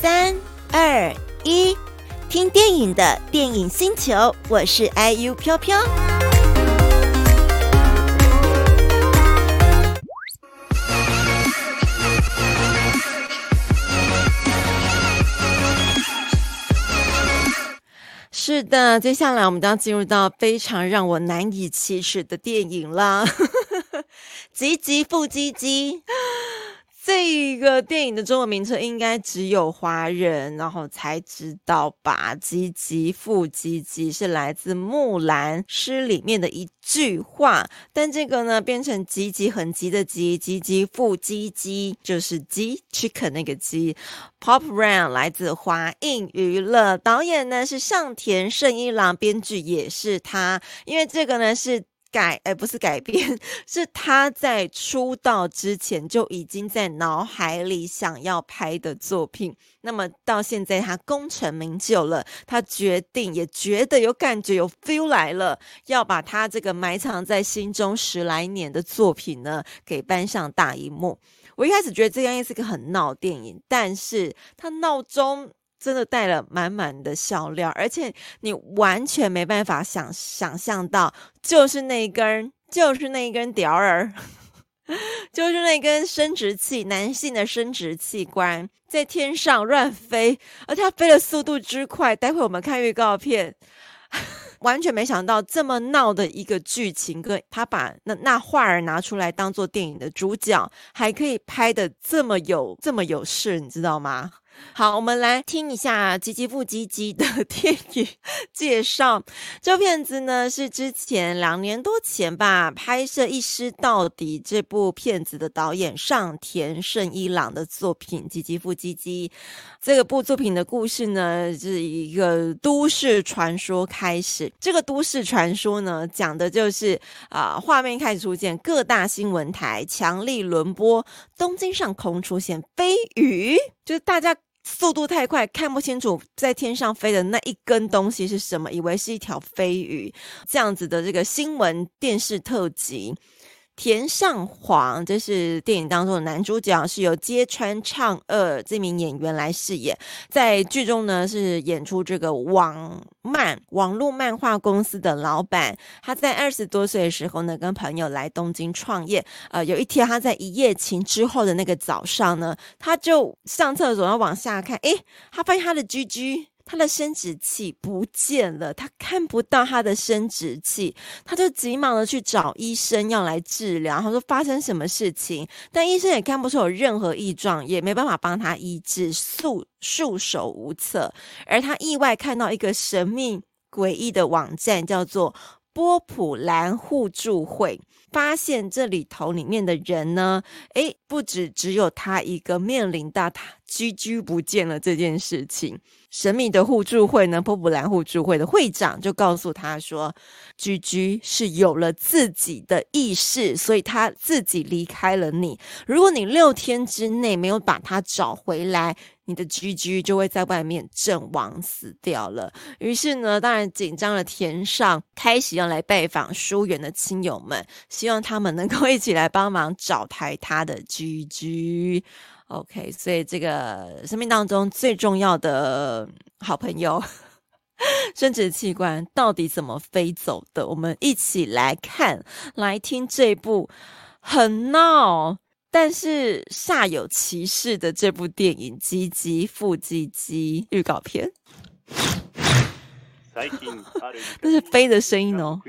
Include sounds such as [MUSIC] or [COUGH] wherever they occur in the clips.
三二一，听电影的电影星球，我是 IU 飘飘。是的，接下来我们将进入到非常让我难以启齿的电影了，[LAUGHS] 吉吉富吉吉。这个电影的中文名称应该只有华人然后才知道吧？吉吉富吉吉是来自《木兰诗》里面的一句话，但这个呢变成吉吉很急的吉，吉吉富吉吉就是鸡 chicken 那个鸡。Pop Run 来自华映娱乐，导演呢是上田胜一郎，编剧也是他，因为这个呢是。改，呃，不是改编，[LAUGHS] 是他在出道之前就已经在脑海里想要拍的作品。那么到现在他功成名就了，他决定也觉得有感觉有 feel 来了，要把他这个埋藏在心中十来年的作品呢给搬上大荧幕。我一开始觉得这样是个很闹电影，但是他闹中。真的带了满满的笑料，而且你完全没办法想想象到，就是那一根，就是那一根屌儿，[LAUGHS] 就是那根生殖器，男性的生殖器官在天上乱飞，而且它飞的速度之快。待会我们看预告片，[LAUGHS] 完全没想到这么闹的一个剧情，跟他把那那画儿拿出来当做电影的主角，还可以拍得这么有这么有势，你知道吗？好，我们来听一下《吉吉富吉吉》的 [LAUGHS] 电影介绍。这片子呢是之前两年多前吧拍摄《一尸到底》这部片子的导演上田胜一郎的作品《吉吉富吉吉》。这个部作品的故事呢是一个都市传说开始。这个都市传说呢讲的就是啊，画面开始出现各大新闻台强力轮播，东京上空出现飞鱼，就是大家。速度太快，看不清楚在天上飞的那一根东西是什么，以为是一条飞鱼。这样子的这个新闻电视特辑。田上皇，这是电影当中的男主角，是由揭川唱二这名演员来饰演。在剧中呢，是演出这个网漫网络漫画公司的老板。他在二十多岁的时候呢，跟朋友来东京创业。呃，有一天他在一夜情之后的那个早上呢，他就上厕所要往下看，诶，他发现他的 GG。他的生殖器不见了，他看不到他的生殖器，他就急忙的去找医生要来治疗。他说发生什么事情，但医生也看不出有任何异状，也没办法帮他医治，束束手无策。而他意外看到一个神秘诡异的网站，叫做波普兰互助会，发现这里头里面的人呢，诶，不止只有他一个面临到他居居不见了这件事情。神秘的互助会呢，波普兰互助会的会长就告诉他说居居是有了自己的意识，所以他自己离开了你。如果你六天之内没有把他找回来，你的 GG 就会在外面阵亡死掉了。于是呢，当然紧张的田上开始要来拜访疏远的亲友们，希望他们能够一起来帮忙找台他的 GG。OK，所以这个生命当中最重要的好朋友，[LAUGHS] 生殖器官到底怎么飞走的？我们一起来看，来听这部很闹，但是煞有其事的这部电影《吉吉富吉吉》预告片。那是飞的声音哦，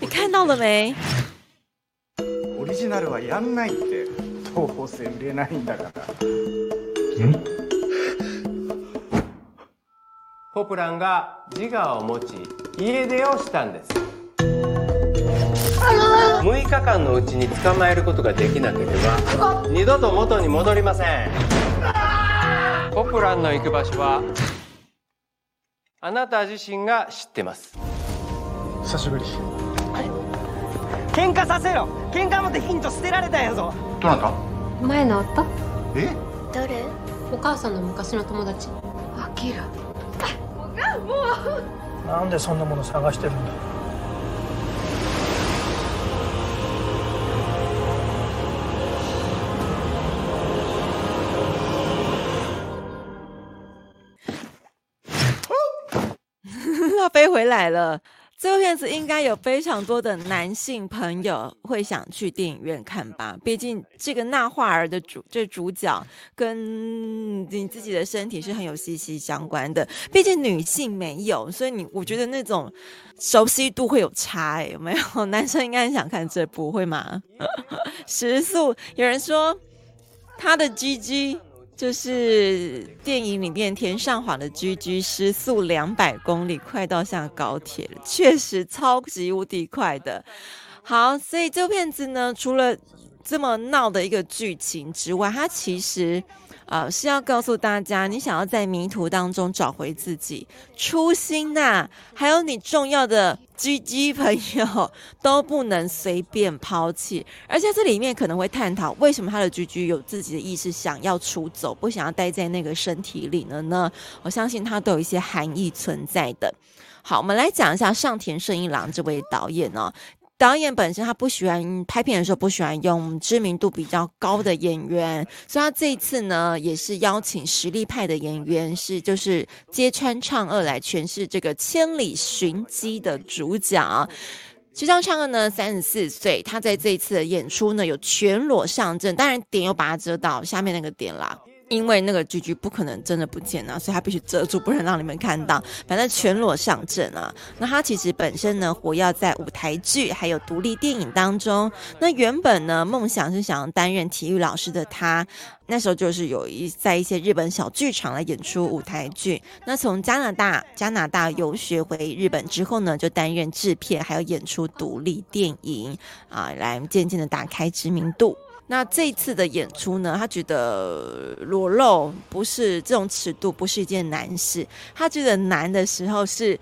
你看到了没？どうせ売れないんだから。ポプランが自我を持ち家出をしたんです 6日间のうちに捕まえることができなければ二度と元に戻りません。ポプランの行く场所はあなた自身が知ってます。久しぶり。喧哗させろ。喧哗もできんと舍てられたんやぞ。どなた？前の夫？え？谁お母さんの昔の友达アキラ。もう。なんでそんなもの探してるんだ？要飞回来了。这部片子应该有非常多的男性朋友会想去电影院看吧？毕竟这个纳华儿的主这主角跟你自己的身体是很有息息相关的。毕竟女性没有，所以你我觉得那种熟悉度会有差诶，有没有？[LAUGHS] 男生应该很想看这部，会吗？[LAUGHS] 时速，有人说他的 GG。就是电影里面田上晃的 GG 时速两百公里，快到像高铁了，确实超级无敌快的。好，所以这部片子呢，除了这么闹的一个剧情之外，它其实。呃，是要告诉大家，你想要在迷途当中找回自己初心呐、还有你重要的 GG 朋友都不能随便抛弃。而且这里面可能会探讨，为什么他的 GG 有自己的意识，想要出走，不想要待在那个身体里了呢？我相信他都有一些含义存在的。好，我们来讲一下上田胜一郎这位导演哦。导演本身他不喜欢拍片的时候不喜欢用知名度比较高的演员，所以他这一次呢也是邀请实力派的演员，是就是揭穿唱二来诠释这个千里寻迹的主角。揭川畅二呢三十四岁，他在这一次的演出呢有全裸上阵，当然点又把它遮到下面那个点啦。因为那个 GG 不可能真的不见啊，所以他必须遮住，不能让你们看到。反正全裸上阵啊。那他其实本身呢，活跃在舞台剧还有独立电影当中。那原本呢，梦想是想要担任体育老师的他，那时候就是有一在一些日本小剧场来演出舞台剧。那从加拿大加拿大游学回日本之后呢，就担任制片还有演出独立电影啊，来渐渐的打开知名度。那这一次的演出呢，他觉得裸露不是这种尺度，不是一件难事。他觉得难的时候是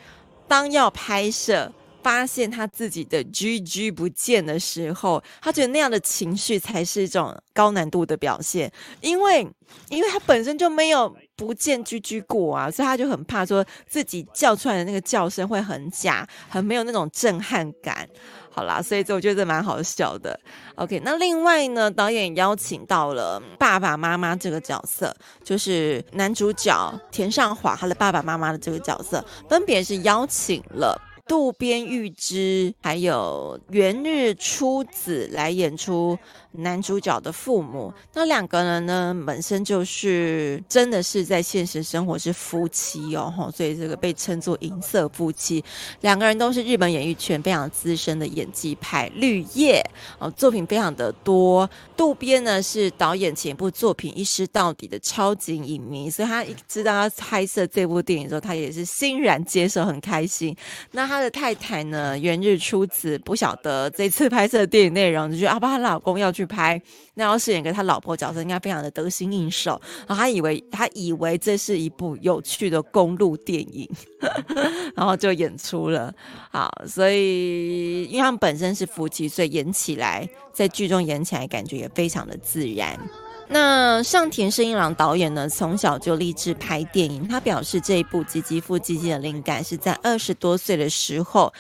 当要拍摄，发现他自己的 GG 不见的时候，他觉得那样的情绪才是一种高难度的表现。因为，因为他本身就没有不见 GG 过啊，所以他就很怕说自己叫出来的那个叫声会很假，很没有那种震撼感。好啦，所以这我觉得蛮好笑的。OK，那另外呢，导演邀请到了爸爸妈妈这个角色，就是男主角田上华他的爸爸妈妈的这个角色，分别是邀请了。渡边裕之还有元日出子来演出男主角的父母，那两个人呢，本身就是真的是在现实生活是夫妻哦，所以这个被称作银色夫妻。两个人都是日本演艺圈非常资深的演技派，绿叶哦，作品非常的多。渡边呢是导演前一部作品一尸到底的超级影迷，所以他一知道他拍摄这部电影的时候，他也是欣然接受，很开心。那他。的太太呢，原日出子不晓得这次拍摄的电影内容，就觉得阿爸他老公要去拍，那要饰演个他老婆角色，应该非常的得心应手。然后他以为他以为这是一部有趣的公路电影，[LAUGHS] 然后就演出了。好，所以因为他们本身是夫妻，所以演起来在剧中演起来感觉也非常的自然。那上田胜一郎导演呢，从小就立志拍电影。他表示，这一部《吉吉复吉吉》的灵感是在二十多岁的时候。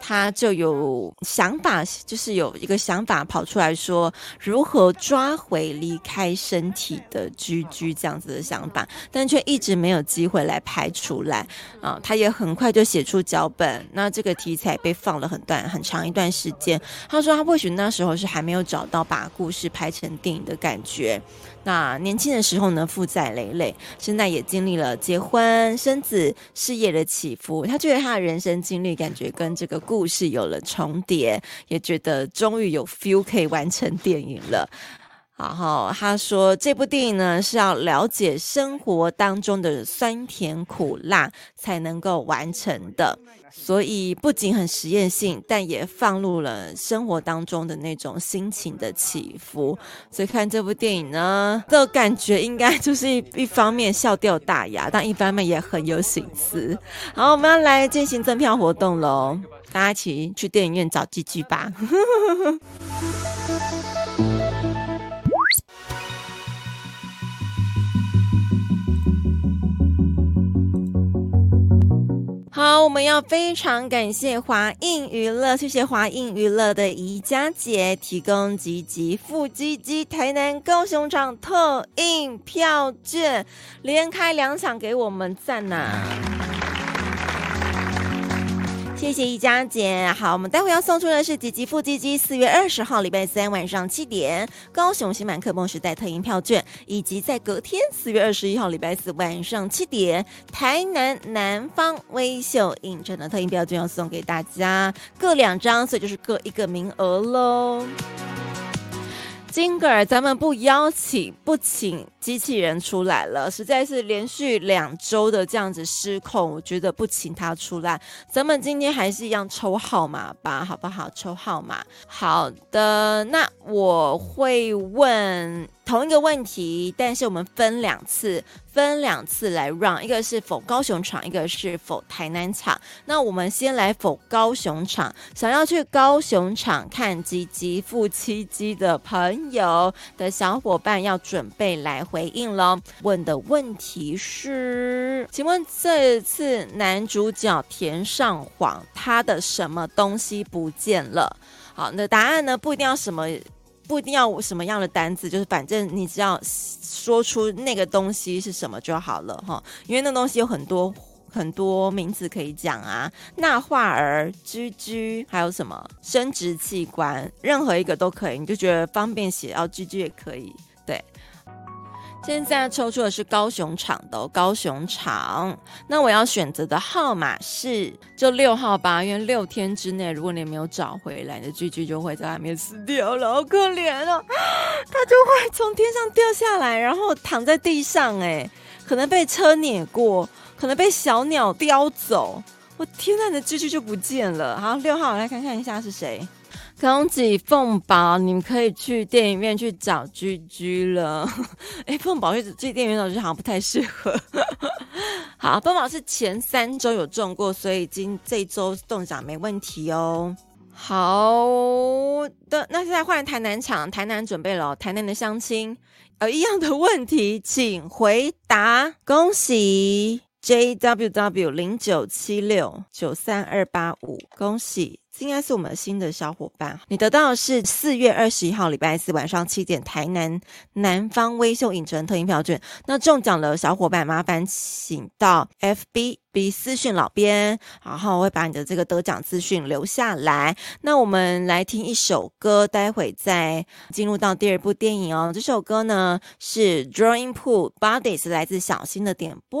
他就有想法，就是有一个想法跑出来说，如何抓回离开身体的居居这样子的想法，但却一直没有机会来拍出来啊。他也很快就写出脚本，那这个题材被放了很段很长一段时间。他说他或许那时候是还没有找到把故事拍成电影的感觉。那年轻的时候呢，负债累累，现在也经历了结婚、生子、事业的起伏。他觉得他的人生经历感觉跟这个故事有了重叠，也觉得终于有 feel 可以完成电影了。然后他说，这部电影呢是要了解生活当中的酸甜苦辣才能够完成的，所以不仅很实验性，但也放入了生活当中的那种心情的起伏。所以看这部电影呢，这感觉应该就是一方面笑掉大牙，但一方面也很有省思。好，我们要来进行赠票活动喽，大家一起去电影院找 GG 吧。[LAUGHS] 我们要非常感谢华映娱乐，谢谢华映娱乐的宜家姐提供吉吉复吉吉台南高雄场特映票券，连开两场给我们赞呐！谢谢一家姐。好，我们待会要送出的是吉吉富基基四月二十号礼拜三晚上七点高雄新满客梦时代特映票券，以及在隔天四月二十一号礼拜四晚上七点台南南方微秀影城的特映票券要送给大家，各两张，所以就是各一个名额喽。金格尔，咱们不邀请不请机器人出来了，实在是连续两周的这样子失控，我觉得不请他出来，咱们今天还是一样抽号码吧，好不好？抽号码。好的，那我会问。同一个问题，但是我们分两次，分两次来 run，一个是否高雄场，一个是否台南场。那我们先来否高雄场，想要去高雄场看吉吉富七鸡的朋友的小伙伴要准备来回应喽。问的问题是，请问这次男主角田上晃他的什么东西不见了？好，那答案呢？不一定要什么。不一定要什么样的单子，就是反正你只要说出那个东西是什么就好了哈。因为那东西有很多很多名字可以讲啊，那化儿、居居，还有什么生殖器官，任何一个都可以，你就觉得方便写，然后居居也可以，对。现在抽出的是高雄场的、高雄场，那我要选择的号码是就六号吧，因为六天之内如果你没有找回来，你的 GG 就会在外面死掉了，好可怜哦，[GASPS] 它就会从天上掉下来，然后躺在地上，哎，可能被车碾过，可能被小鸟叼走，我天呐，你的 GG 就不见了。好，六号，我来看看一下是谁。恭喜凤宝，你们可以去电影院去找居居了。[LAUGHS] 哎，凤宝去去电影院找居好像不太适合。[LAUGHS] 好，凤宝是前三周有中过，所以今这周中奖没问题哦。好的，那现在换台南场，台南准备了，台南的乡亲，呃，一样的问题，请回答。恭喜 JWW 零九七六九三二八五，恭喜。应该是我们新的小伙伴，你得到的是四月二十一号礼拜四晚上七点台南南方微秀影城特映票券。那中奖的小伙伴，麻烦请到 FB B 私讯老编，然后我会把你的这个得奖资讯留下来。那我们来听一首歌，待会再进入到第二部电影哦。这首歌呢是 Drawing Pool Bodies，来自小新的点播。